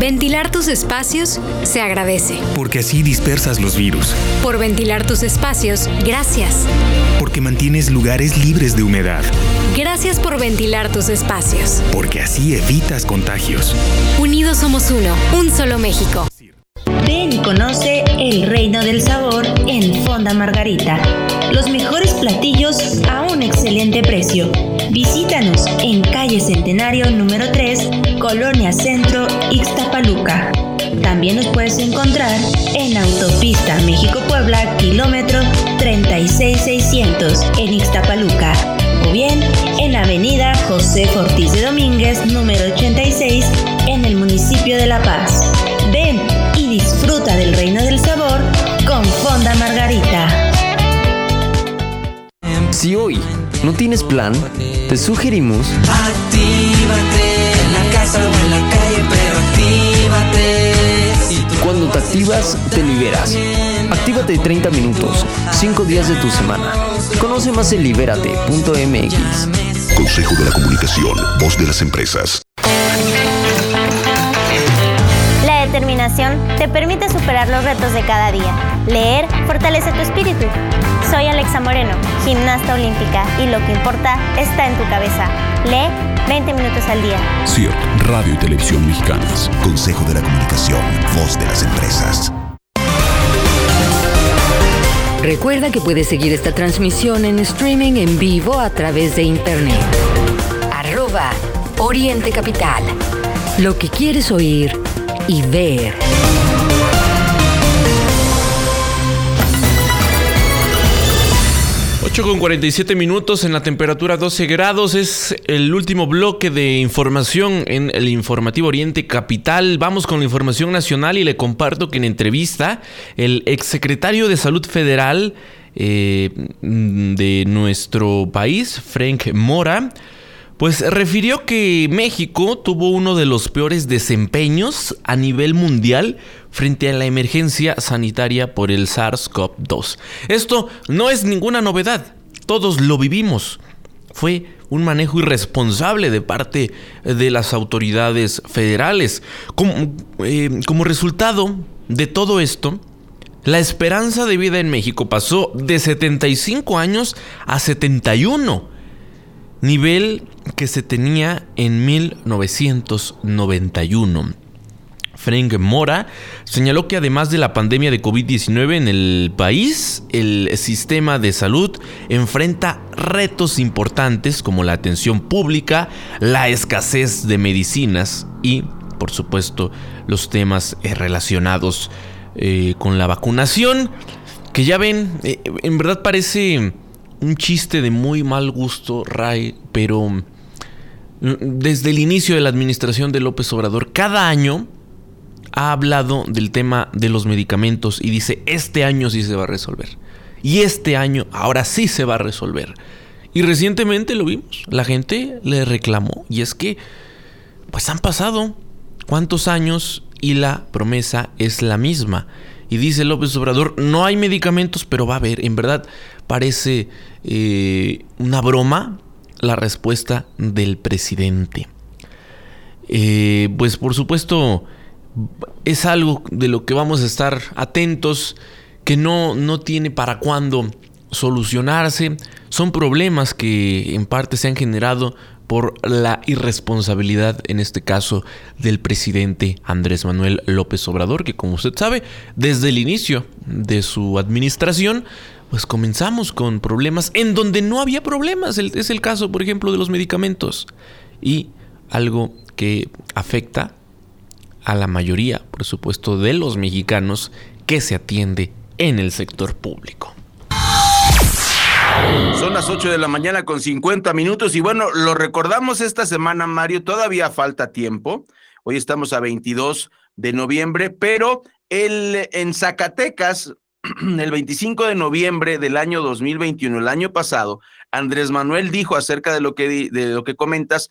Ventilar tus espacios se agradece. Porque así dispersas los virus. Por ventilar tus espacios, gracias. Porque mantienes lugares libres de humedad. Gracias por ventilar tus espacios. Porque así evitas contagios. Unidos somos uno, un solo México. Ven y conoce el reino del sabor en Fonda Margarita. Los mejores platillos a un excelente precio. Visítanos en calle Centenario número 3, Colonia Centro, Ixtapaluca. También nos puedes encontrar en Autopista México-Puebla, kilómetro 36600 en Ixtapaluca. O bien en Avenida José Ortiz de Domínguez, número 86, en el municipio de La Paz. Ven y disfruta del reino del sabor con Fonda Margarita. Si hoy no tienes plan, te sugerimos Actívate en la casa o en la calle, pero actívate. Cuando te activas, te liberas. Actívate 30 minutos, 5 días de tu semana. Conoce más en libérate.mx. Consejo de la Comunicación, voz de las empresas. La determinación te permite superar los retos de cada día. Leer fortalece tu espíritu. Soy Alexa Moreno, gimnasta olímpica, y lo que importa está en tu cabeza. Lee 20 minutos al día. CIRT, Radio y Televisión Mexicanas. Consejo de la Comunicación, voz de las empresas. Recuerda que puedes seguir esta transmisión en streaming en vivo a través de internet. Arroba Oriente Capital. Lo que quieres oír y ver. Ocho con 47 minutos en la temperatura 12 grados. Es el último bloque de información en el informativo Oriente Capital. Vamos con la información nacional y le comparto que en entrevista el exsecretario de Salud Federal eh, de nuestro país, Frank Mora, pues refirió que México tuvo uno de los peores desempeños a nivel mundial frente a la emergencia sanitaria por el SARS-CoV-2. Esto no es ninguna novedad, todos lo vivimos. Fue un manejo irresponsable de parte de las autoridades federales. Como, eh, resultado de todo esto, la esperanza de vida en México pasó de 75 años a 71 nivel que se tenía en 1991. Frank Mora señaló que además de la pandemia de COVID-19 en el país, el sistema de salud enfrenta retos importantes como la atención pública, la escasez de medicinas y, por supuesto, los temas eh, relacionados eh, con la vacunación, que ya ven, eh, en verdad parece un chiste de muy mal gusto, Ray, pero mm, desde el inicio de la administración de López Obrador, cada año ha hablado del tema de los medicamentos y dice, este año sí se va a resolver. Y este año, ahora sí se va a resolver. Y recientemente lo vimos, la gente le reclamó. Y es que, pues han pasado cuántos años y la promesa es la misma. Y dice López Obrador, no hay medicamentos, pero va a haber. En verdad, parece eh, una broma la respuesta del presidente. Eh, pues por supuesto es algo de lo que vamos a estar atentos, que no, no tiene para cuándo solucionarse. Son problemas que en parte se han generado por la irresponsabilidad, en este caso, del presidente Andrés Manuel López Obrador, que como usted sabe, desde el inicio de su administración, pues comenzamos con problemas en donde no había problemas. Es el caso, por ejemplo, de los medicamentos. Y algo que afecta a la mayoría, por supuesto, de los mexicanos que se atiende en el sector público. Son las 8 de la mañana con 50 minutos y bueno, lo recordamos esta semana, Mario, todavía falta tiempo. Hoy estamos a 22 de noviembre, pero el, en Zacatecas, [CLEARS THROAT] el 25 de noviembre del año 2021, el año pasado, Andrés Manuel dijo acerca de lo que, de lo que comentas,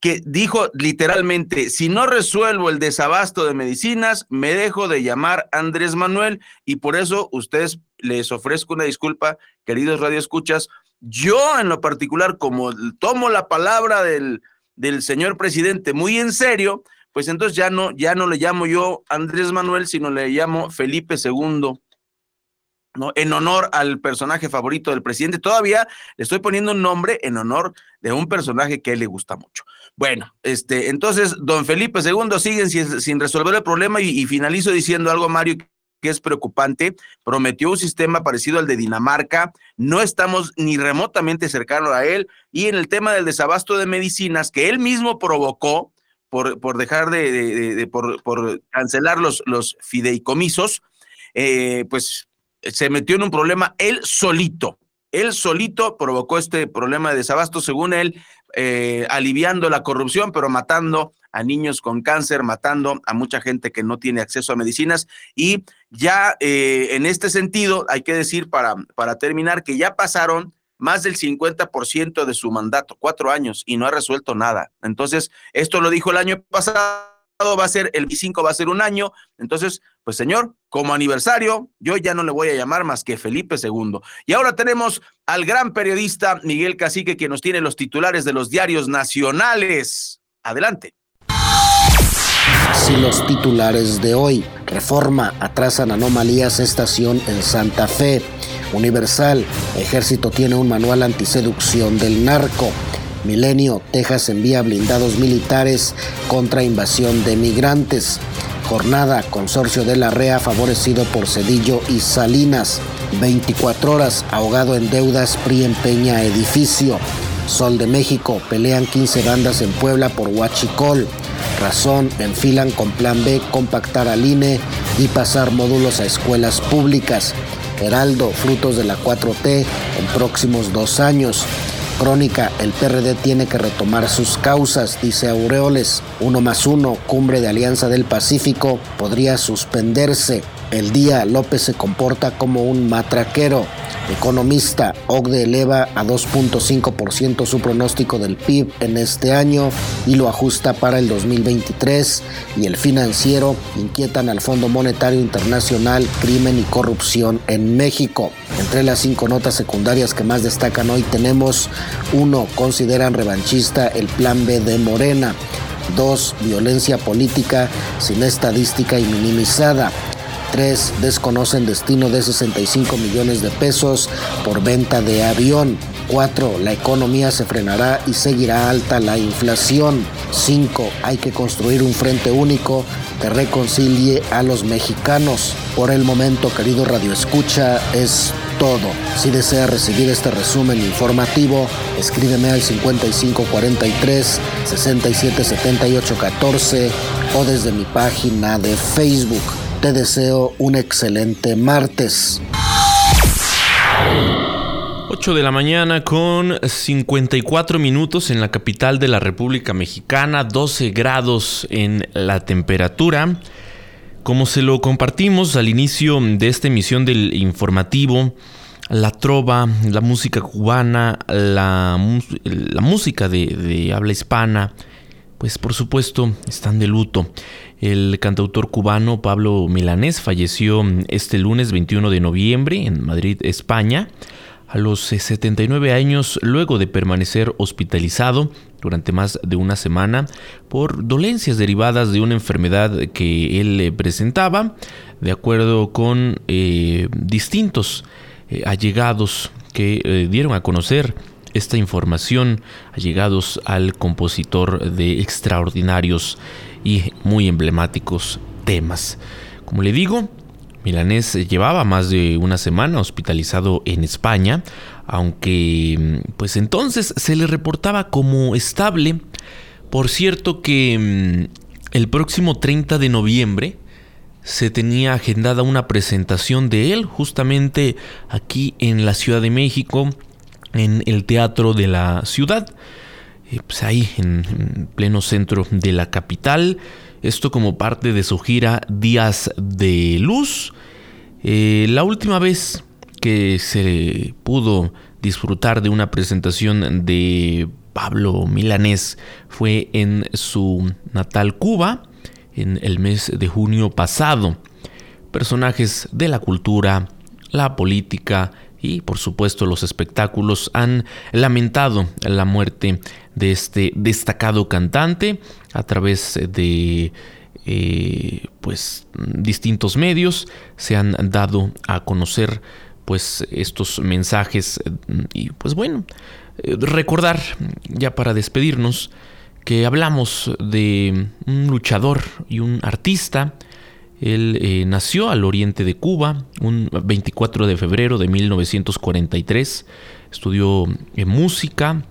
que dijo literalmente, si no resuelvo el desabasto de medicinas, me dejo de llamar Andrés Manuel y por eso ustedes les ofrezco una disculpa, queridos radioescuchas. Yo en lo particular, como tomo la palabra del, del señor presidente muy en serio, pues entonces ya no, ya no le llamo yo Andrés Manuel, sino le llamo Felipe II. En honor al personaje favorito del presidente. Todavía le estoy poniendo un nombre en honor de un personaje que a él le gusta mucho. Bueno, este, entonces, don Felipe II sigue sin, resolver el problema y, finalizo diciendo algo, Mario, que es preocupante. Prometió un sistema parecido al de Dinamarca. No estamos ni remotamente cercanos a él. Y en el tema del desabasto de medicinas que él mismo provocó por, por dejar de, por, por, cancelar los, los fideicomisos, eh, pues se metió en un problema él solito. Él solito provocó este problema de desabasto, según él, eh, aliviando la corrupción, pero matando a niños con cáncer, matando a mucha gente que no tiene acceso a medicinas. Y ya eh, en este sentido, hay que decir para, para terminar que ya pasaron más del 50% de su mandato, cuatro años, y no ha resuelto nada. Entonces, esto lo dijo el año pasado va a ser, el 25 va a ser un año. Entonces, pues señor, como aniversario, yo ya no le voy a llamar más que Felipe II. Y ahora tenemos al gran periodista Miguel Cacique, que nos tiene los titulares de los diarios nacionales. Adelante. Si los titulares de hoy, Reforma, atrasan anomalías, estación en Santa Fe, Universal, Ejército tiene un manual antiseducción del narco, Milenio, Texas envía blindados militares contra invasión de migrantes. Jornada, consorcio de la REA favorecido por Cedillo y Salinas. 24 horas, ahogado en deudas, PRI empeña edificio. Sol de México, pelean 15 bandas en Puebla por Huachicol. Razón, enfilan con plan B, compactar al INE y pasar módulos a escuelas públicas. Heraldo, frutos de la 4T en próximos dos años. Crónica, el PRD tiene que retomar sus causas, dice Aureoles. Uno más uno, cumbre de Alianza del Pacífico, podría suspenderse. El día López se comporta como un matraquero. Economista, OCDE eleva a 2.5% su pronóstico del PIB en este año y lo ajusta para el 2023. Y el financiero inquietan al Fondo Monetario Internacional crimen y corrupción en México. Entre las cinco notas secundarias que más destacan hoy tenemos uno, Consideran revanchista el plan B de Morena. 2. Violencia política sin estadística y minimizada. 3. Desconocen destino de 65 millones de pesos por venta de avión. 4. La economía se frenará y seguirá alta la inflación. 5. Hay que construir un frente único que reconcilie a los mexicanos. Por el momento, querido Radio Escucha, es todo. Si desea recibir este resumen informativo, escríbeme al 5543 677814 o desde mi página de Facebook. Te deseo un excelente martes. 8 de la mañana con 54 minutos en la capital de la República Mexicana, 12 grados en la temperatura. Como se lo compartimos al inicio de esta emisión del informativo, la trova, la música cubana, la, música de habla hispana, pues por supuesto están de luto. El cantautor cubano Pablo Milanés falleció este lunes 21 de noviembre en Madrid, España, a los 79 años luego de permanecer hospitalizado durante más de una semana por dolencias derivadas de una enfermedad que él presentaba, de acuerdo con eh, distintos eh, allegados que eh, dieron a conocer esta información allegados al compositor de extraordinarios y muy emblemáticos temas. Como le digo, Milanés llevaba más de una semana hospitalizado en España, aunque pues entonces se le reportaba como estable. Por cierto que mm, el próximo 30 de noviembre se tenía agendada una presentación de él justamente aquí en la Ciudad de México, en el Teatro de la Ciudad, eh, pues ahí en, pleno centro de la capital. Esto como parte de su gira Días de Luz. Eh, la última vez que se pudo disfrutar de una presentación de Pablo Milanés fue en su natal Cuba en el mes de junio pasado. Personajes de la cultura, la política y por supuesto los espectáculos han lamentado la muerte de este destacado cantante a través de eh, pues distintos medios se han dado a conocer pues estos mensajes y pues bueno recordar ya para despedirnos que hablamos de un luchador y un artista. Él eh, nació al oriente de Cuba un 24 de febrero de 1943. Estudió eh, música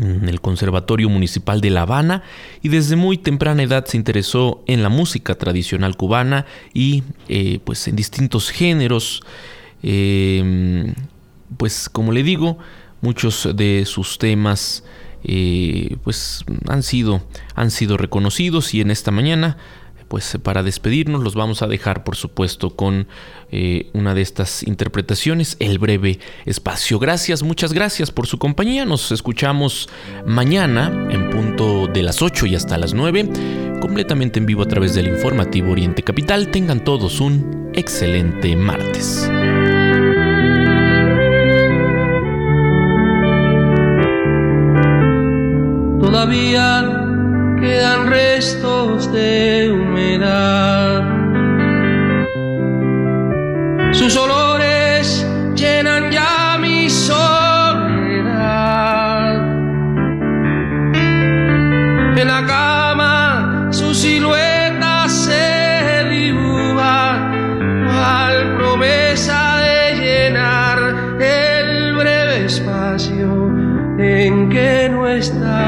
en el Conservatorio Municipal de La Habana y desde muy temprana edad se interesó en la música tradicional cubana y eh, pues en distintos géneros. pues como le digo, muchos de sus temas eh, pues han sido, han sido reconocidos y en esta mañana pues para despedirnos los vamos a dejar por supuesto con eh, una de estas interpretaciones, el breve espacio. Gracias, muchas gracias por su compañía. Nos escuchamos mañana en punto de las 8 y hasta las 9, completamente en vivo a través del informativo Oriente Capital. Tengan todos un excelente martes. todavía quedan restos de humedad. Sus olores llenan ya mi soledad. En la cama su silueta se dibuja al promesa de llenar el breve espacio en que no está.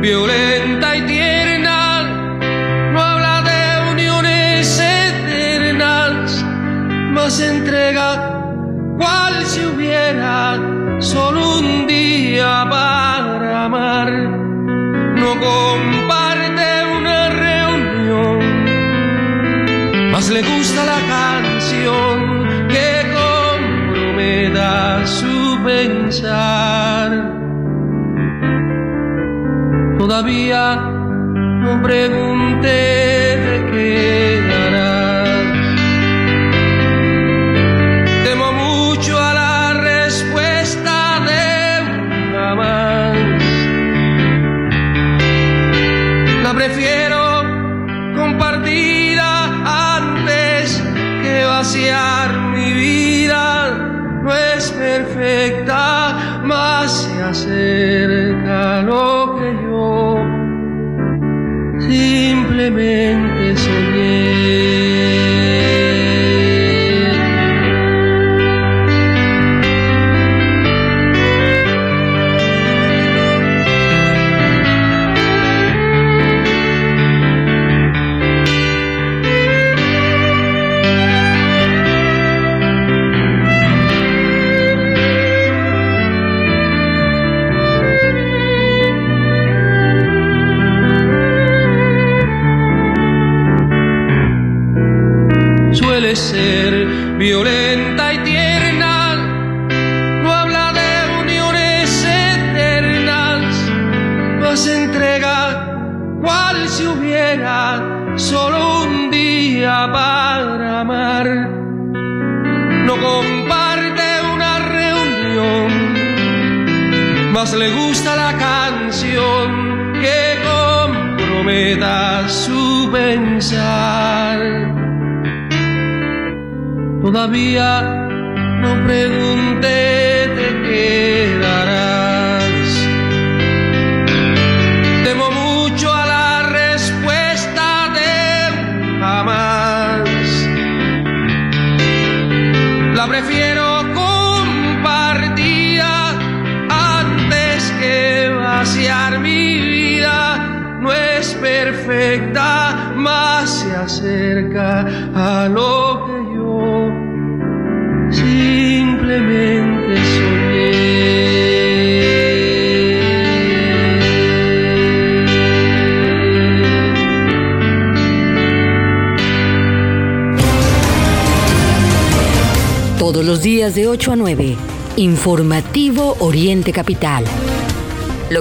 violenta y tierna, no habla de uniones eternas, más entrega cual si hubiera solo un día para amar. No comparte No pregunté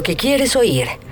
que quieres oír.